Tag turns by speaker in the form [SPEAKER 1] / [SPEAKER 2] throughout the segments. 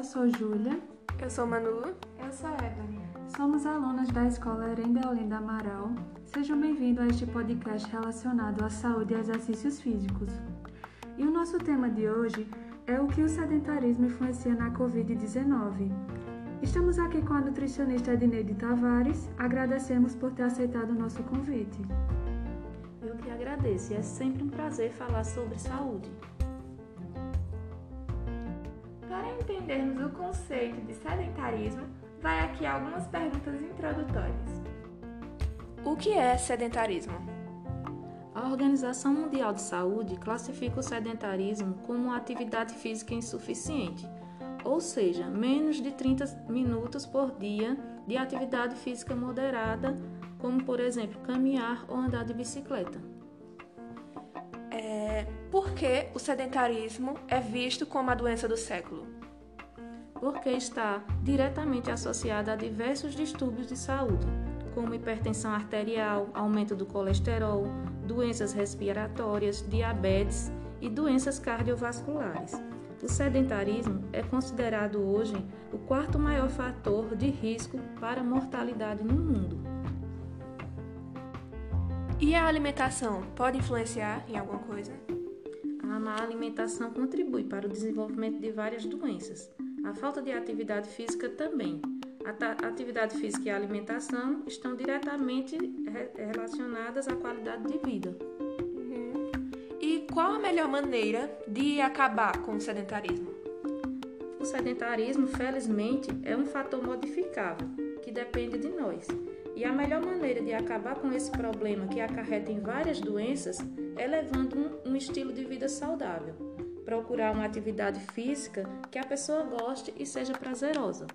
[SPEAKER 1] Eu sou Júlia.
[SPEAKER 2] Eu sou Manu.
[SPEAKER 3] Eu sou Evelyn.
[SPEAKER 1] Somos alunas da Escola Erenda Olinda Amaral. Sejam bem-vindos a este podcast relacionado à saúde e exercícios físicos. E o nosso tema de hoje é o que o sedentarismo influencia na Covid-19. Estamos aqui com a nutricionista Edneide Tavares. Agradecemos por ter aceitado o nosso convite.
[SPEAKER 4] Eu que agradeço é sempre um prazer falar sobre saúde.
[SPEAKER 3] Entendermos o conceito de sedentarismo, vai aqui algumas perguntas introdutórias.
[SPEAKER 2] O que é sedentarismo?
[SPEAKER 4] A Organização Mundial de Saúde classifica o sedentarismo como uma atividade física insuficiente, ou seja, menos de 30 minutos por dia de atividade física moderada, como por exemplo caminhar ou andar de bicicleta.
[SPEAKER 2] É, por que o sedentarismo é visto como a doença do século?
[SPEAKER 4] Porque está diretamente associada a diversos distúrbios de saúde, como hipertensão arterial, aumento do colesterol, doenças respiratórias, diabetes e doenças cardiovasculares. O sedentarismo é considerado hoje o quarto maior fator de risco para mortalidade no mundo.
[SPEAKER 2] E a alimentação pode influenciar em alguma coisa?
[SPEAKER 4] A má alimentação contribui para o desenvolvimento de várias doenças. A falta de atividade física também. A atividade física e a alimentação estão diretamente relacionadas à qualidade de vida.
[SPEAKER 2] Uhum. E qual a melhor maneira de acabar com o sedentarismo?
[SPEAKER 4] O sedentarismo, felizmente, é um fator modificável que depende de nós. E a melhor maneira de acabar com esse problema que acarreta em várias doenças é levando um, um estilo de vida saudável. Procurar uma atividade física que a pessoa goste e seja prazerosa.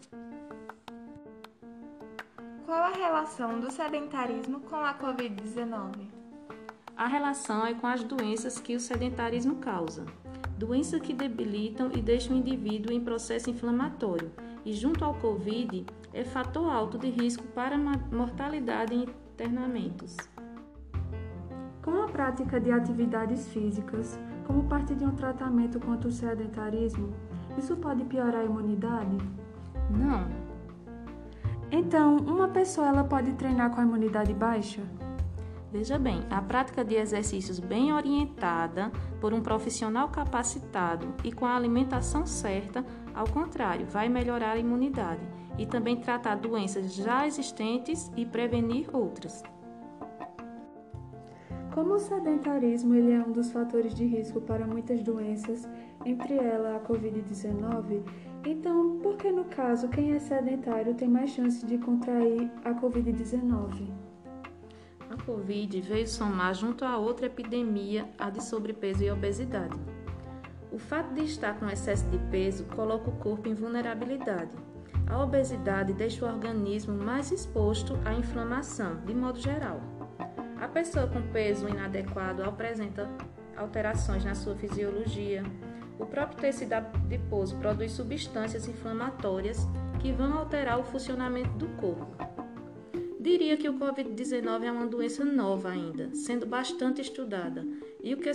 [SPEAKER 3] Qual a relação do sedentarismo com a Covid-19?
[SPEAKER 4] A relação é com as doenças que o sedentarismo causa. Doenças que debilitam e deixam o indivíduo em processo inflamatório. E junto ao Covid, é fator alto de risco para mortalidade em internamentos.
[SPEAKER 1] Com a prática de atividades físicas, como parte de um tratamento contra o sedentarismo, isso pode piorar a imunidade?
[SPEAKER 4] Não.
[SPEAKER 1] Então, uma pessoa ela pode treinar com a imunidade baixa?
[SPEAKER 4] Veja bem, a prática de exercícios bem orientada por um profissional capacitado e com a alimentação certa, ao contrário, vai melhorar a imunidade e também tratar doenças já existentes e prevenir outras.
[SPEAKER 1] Como o sedentarismo ele é um dos fatores de risco para muitas doenças, entre elas a Covid-19, então por que no caso quem é sedentário tem mais chance de contrair a Covid-19?
[SPEAKER 4] A Covid veio somar junto a outra epidemia, a de sobrepeso e obesidade. O fato de estar com excesso de peso coloca o corpo em vulnerabilidade a obesidade deixa o organismo mais exposto à inflamação, de modo geral. A pessoa com peso inadequado apresenta alterações na sua fisiologia. O próprio tecido adiposo produz substâncias inflamatórias que vão alterar o funcionamento do corpo. Diria que o Covid-19 é uma doença nova ainda, sendo bastante estudada, e o, que,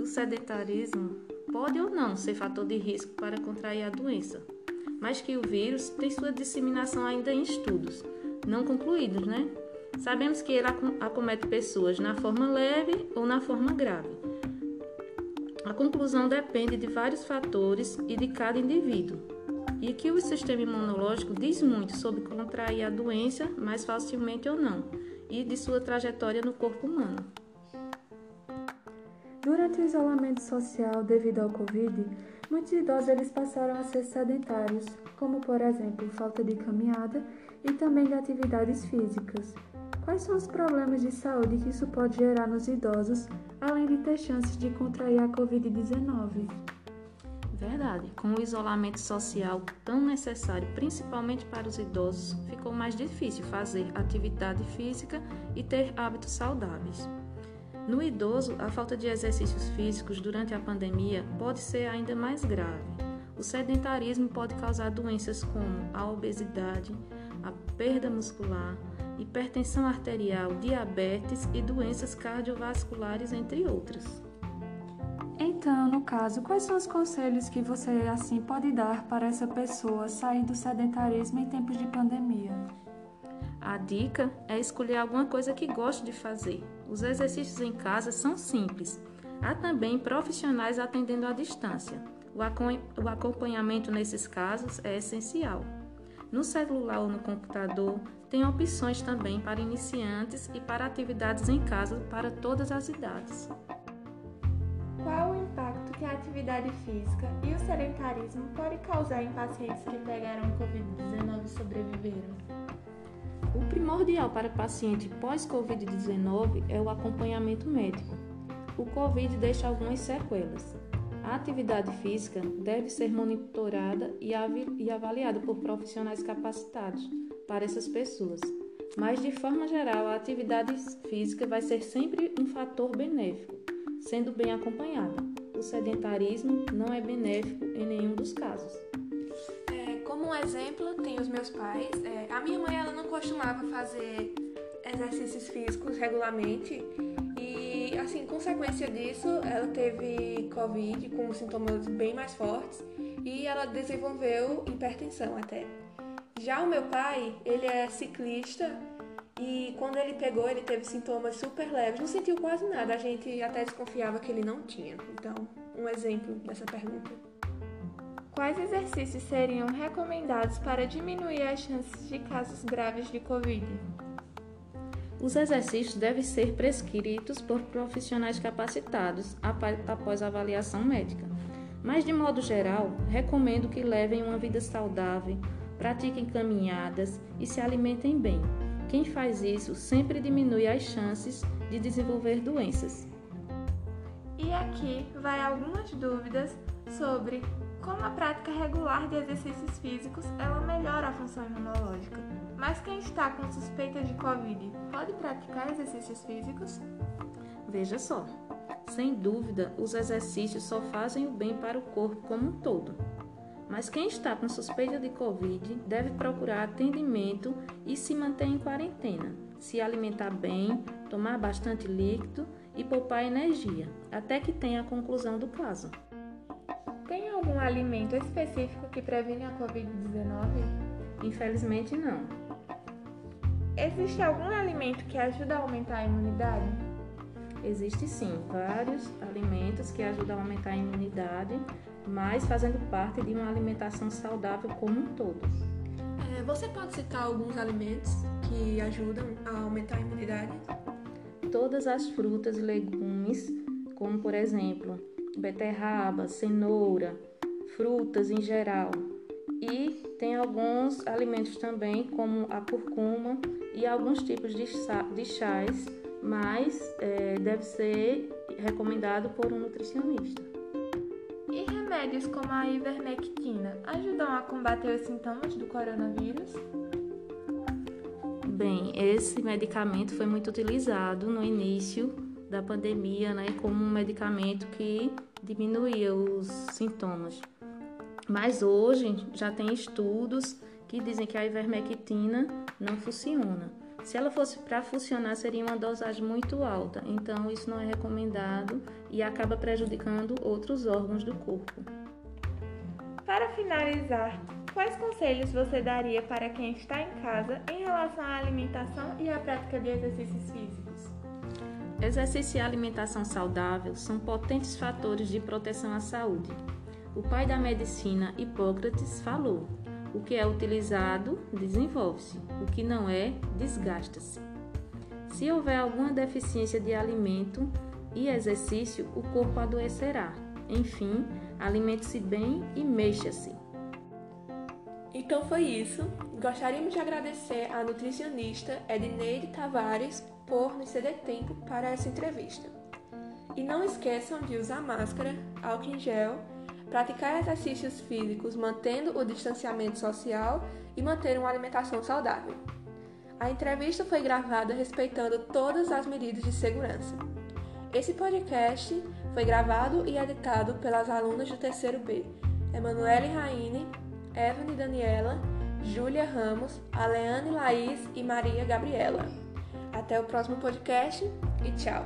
[SPEAKER 4] o sedentarismo pode ou não ser fator de risco para contrair a doença mas que o vírus tem sua disseminação ainda em estudos, não concluídos, né? Sabemos que ele acomete pessoas na forma leve ou na forma grave. A conclusão depende de vários fatores e de cada indivíduo, e que o sistema imunológico diz muito sobre contrair a doença mais facilmente ou não, e de sua trajetória no corpo humano.
[SPEAKER 1] Durante o isolamento social devido ao Covid, muitos idosos eles passaram a ser sedentários, como por exemplo falta de caminhada e também de atividades físicas. Quais são os problemas de saúde que isso pode gerar nos idosos, além de ter chances de contrair a Covid-19?
[SPEAKER 4] Verdade, com o isolamento social tão necessário, principalmente para os idosos, ficou mais difícil fazer atividade física e ter hábitos saudáveis. No idoso, a falta de exercícios físicos durante a pandemia pode ser ainda mais grave. O sedentarismo pode causar doenças como a obesidade, a perda muscular, hipertensão arterial, diabetes e doenças cardiovasculares, entre outras.
[SPEAKER 1] Então, no caso, quais são os conselhos que você assim pode dar para essa pessoa sair do sedentarismo em tempos de pandemia?
[SPEAKER 4] A dica é escolher alguma coisa que goste de fazer. Os exercícios em casa são simples. Há também profissionais atendendo à distância. O acompanhamento nesses casos é essencial. No celular ou no computador, tem opções também para iniciantes e para atividades em casa para todas as idades.
[SPEAKER 3] Qual o impacto que a atividade física e o sedentarismo pode causar em pacientes que pegaram Covid-19 e sobreviveram?
[SPEAKER 4] Primordial para paciente pós-Covid-19 é o acompanhamento médico. O Covid deixa algumas sequelas. A atividade física deve ser monitorada e avaliada por profissionais capacitados para essas pessoas. Mas, de forma geral, a atividade física vai ser sempre um fator benéfico sendo bem acompanhada. O sedentarismo não é benéfico em nenhum dos casos.
[SPEAKER 2] Como um exemplo, tem os meus pais. É, a minha mãe ela não costumava fazer exercícios físicos regularmente e, assim, consequência disso, ela teve Covid com sintomas bem mais fortes e ela desenvolveu hipertensão até. Já o meu pai, ele é ciclista e quando ele pegou, ele teve sintomas super leves, não sentiu quase nada. A gente até desconfiava que ele não tinha. Então, um exemplo dessa pergunta.
[SPEAKER 3] Quais exercícios seriam recomendados para diminuir as chances de casos graves de Covid?
[SPEAKER 4] Os exercícios devem ser prescritos por profissionais capacitados após avaliação médica. Mas, de modo geral, recomendo que levem uma vida saudável, pratiquem caminhadas e se alimentem bem quem faz isso sempre diminui as chances de desenvolver doenças.
[SPEAKER 3] E aqui vai algumas dúvidas sobre como a prática regular de exercícios físicos ela melhora a função imunológica. Mas quem está com suspeita de Covid pode praticar exercícios físicos?
[SPEAKER 4] Veja só, sem dúvida, os exercícios só fazem o bem para o corpo como um todo. Mas quem está com suspeita de Covid deve procurar atendimento e se manter em quarentena, se alimentar bem, tomar bastante líquido e poupar energia, até que tenha a conclusão do caso.
[SPEAKER 3] Tem algum alimento específico que previne a Covid-19?
[SPEAKER 4] Infelizmente, não.
[SPEAKER 3] Existe algum alimento que ajuda a aumentar a imunidade?
[SPEAKER 4] Existe sim, vários alimentos que ajudam a aumentar a imunidade, mas fazendo parte de uma alimentação saudável como um todo.
[SPEAKER 2] É, você pode citar alguns alimentos que ajudam a aumentar a imunidade?
[SPEAKER 4] Todas as frutas e legumes, como por exemplo beterraba, cenoura, frutas em geral. E tem alguns alimentos também, como a curcuma e alguns tipos de, de chás, mas é, deve ser recomendado por um nutricionista.
[SPEAKER 3] E remédios como a ivermectina ajudam a combater os sintomas do coronavírus?
[SPEAKER 4] Bem, esse medicamento foi muito utilizado no início da pandemia, né, como um medicamento que diminuía os sintomas. Mas hoje já tem estudos que dizem que a ivermectina não funciona. Se ela fosse para funcionar, seria uma dosagem muito alta, então isso não é recomendado e acaba prejudicando outros órgãos do corpo.
[SPEAKER 3] Para finalizar, quais conselhos você daria para quem está em casa em relação à alimentação e à prática de exercícios físicos?
[SPEAKER 4] Exercício e alimentação saudável são potentes fatores de proteção à saúde. O pai da medicina, Hipócrates, falou: o que é utilizado desenvolve-se, o que não é desgasta-se. Se houver alguma deficiência de alimento e exercício, o corpo adoecerá. Enfim, alimente-se bem e mexa-se.
[SPEAKER 2] Então foi isso. Gostaríamos de agradecer à nutricionista Edneide Tavares por nos ceder tempo para essa entrevista. E não esqueçam de usar máscara, álcool em gel praticar exercícios físicos mantendo o distanciamento social e manter uma alimentação saudável. A entrevista foi gravada respeitando todas as medidas de segurança. Esse podcast foi gravado e editado pelas alunas do terceiro B, Emanuele Raine, Evelyn Daniela, Júlia Ramos, Aleane Laís e Maria Gabriela. Até o próximo podcast e tchau!